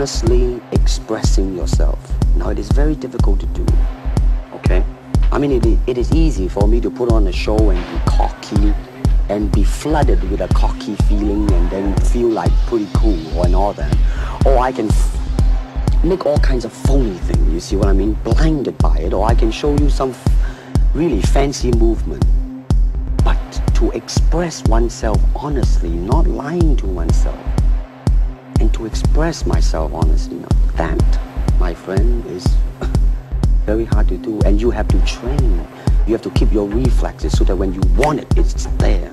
honestly expressing yourself. Now, it is very difficult to do, okay? I mean, it, it is easy for me to put on a show and be cocky and be flooded with a cocky feeling and then feel like pretty cool and all that. Or I can f- make all kinds of phony things, you see what I mean? Blinded by it. Or I can show you some f- really fancy movement. But to express oneself honestly, not lying to oneself, and to express myself honestly, now, that, my friend, is very hard to do. And you have to train. You have to keep your reflexes so that when you want it, it's there.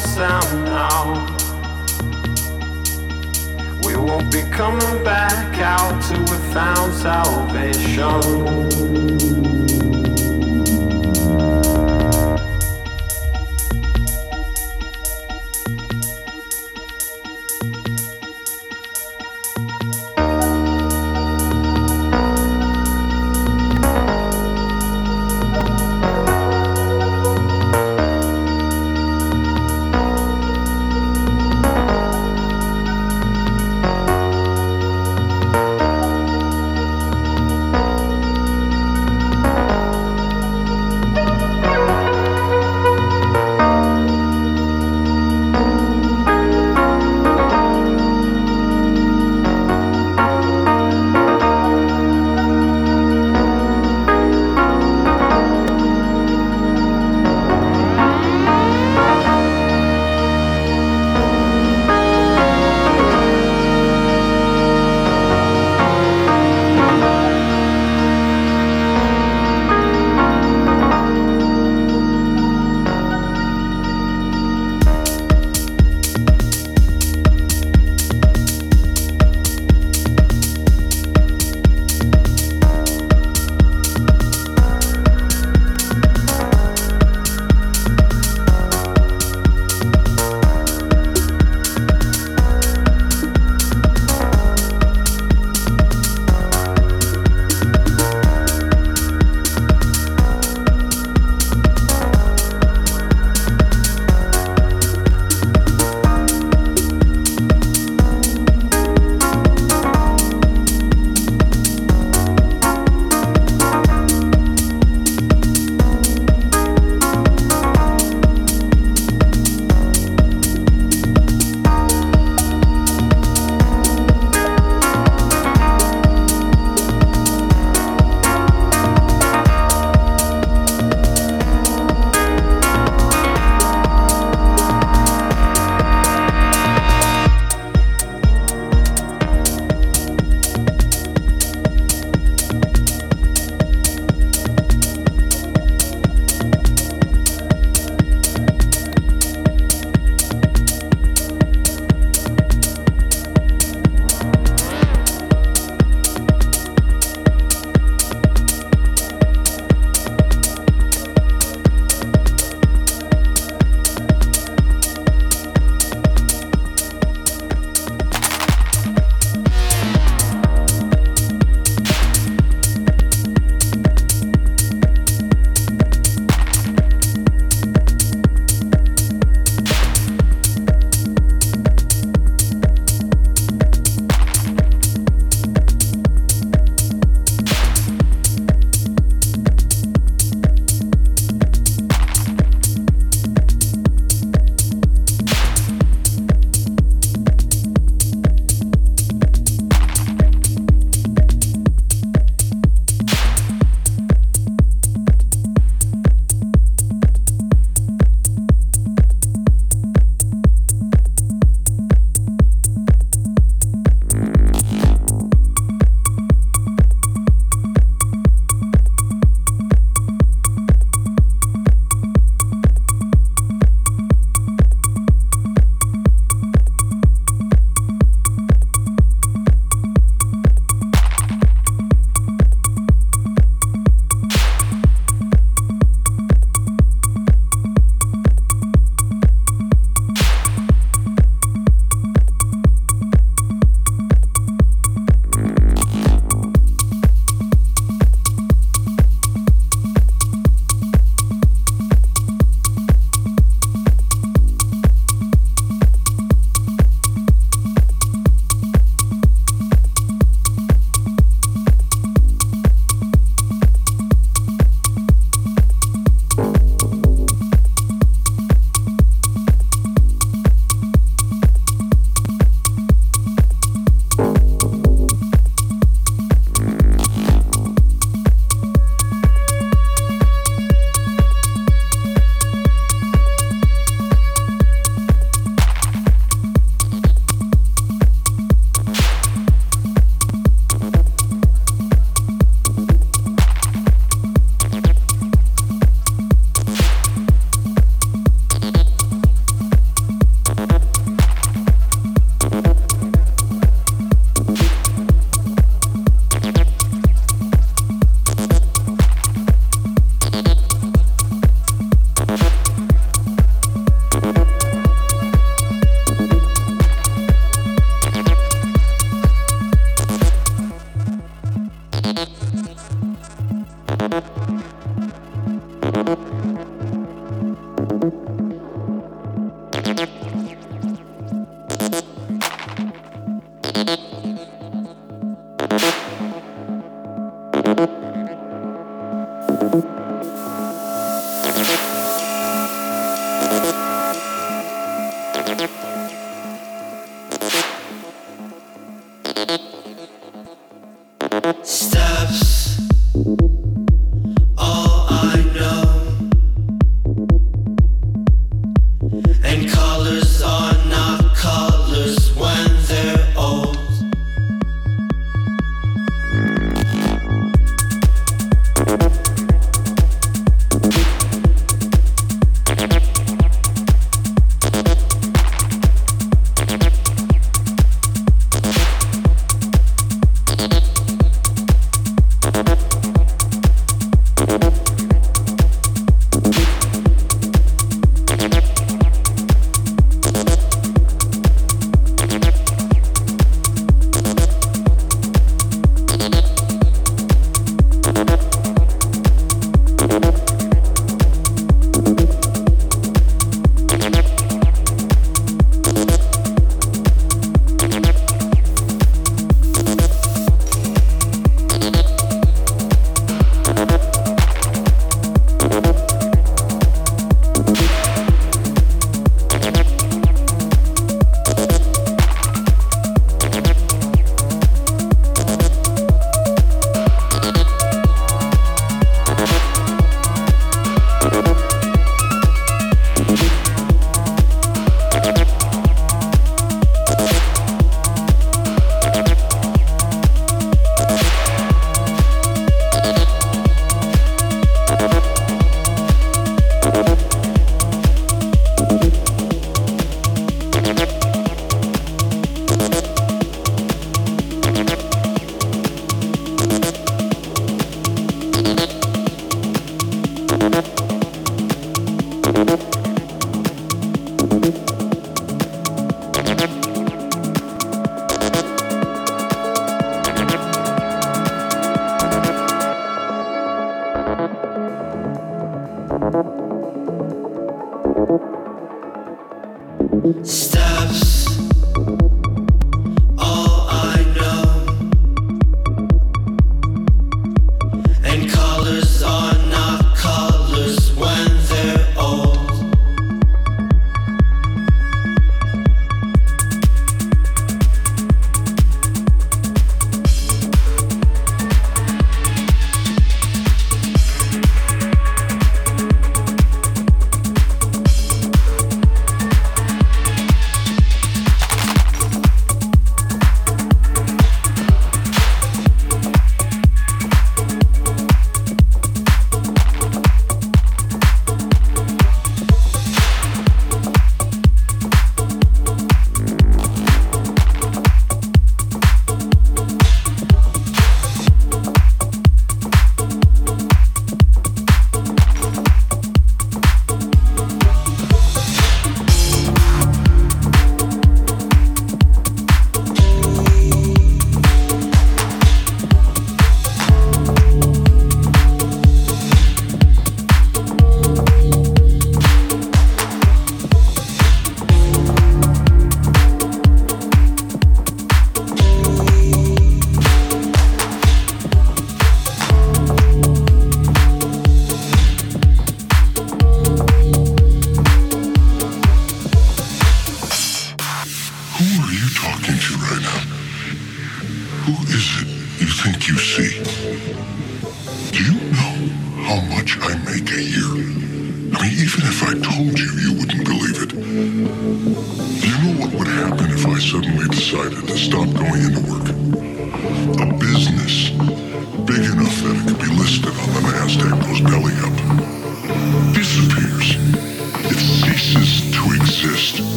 Sound now. We won't be coming back out till we found salvation.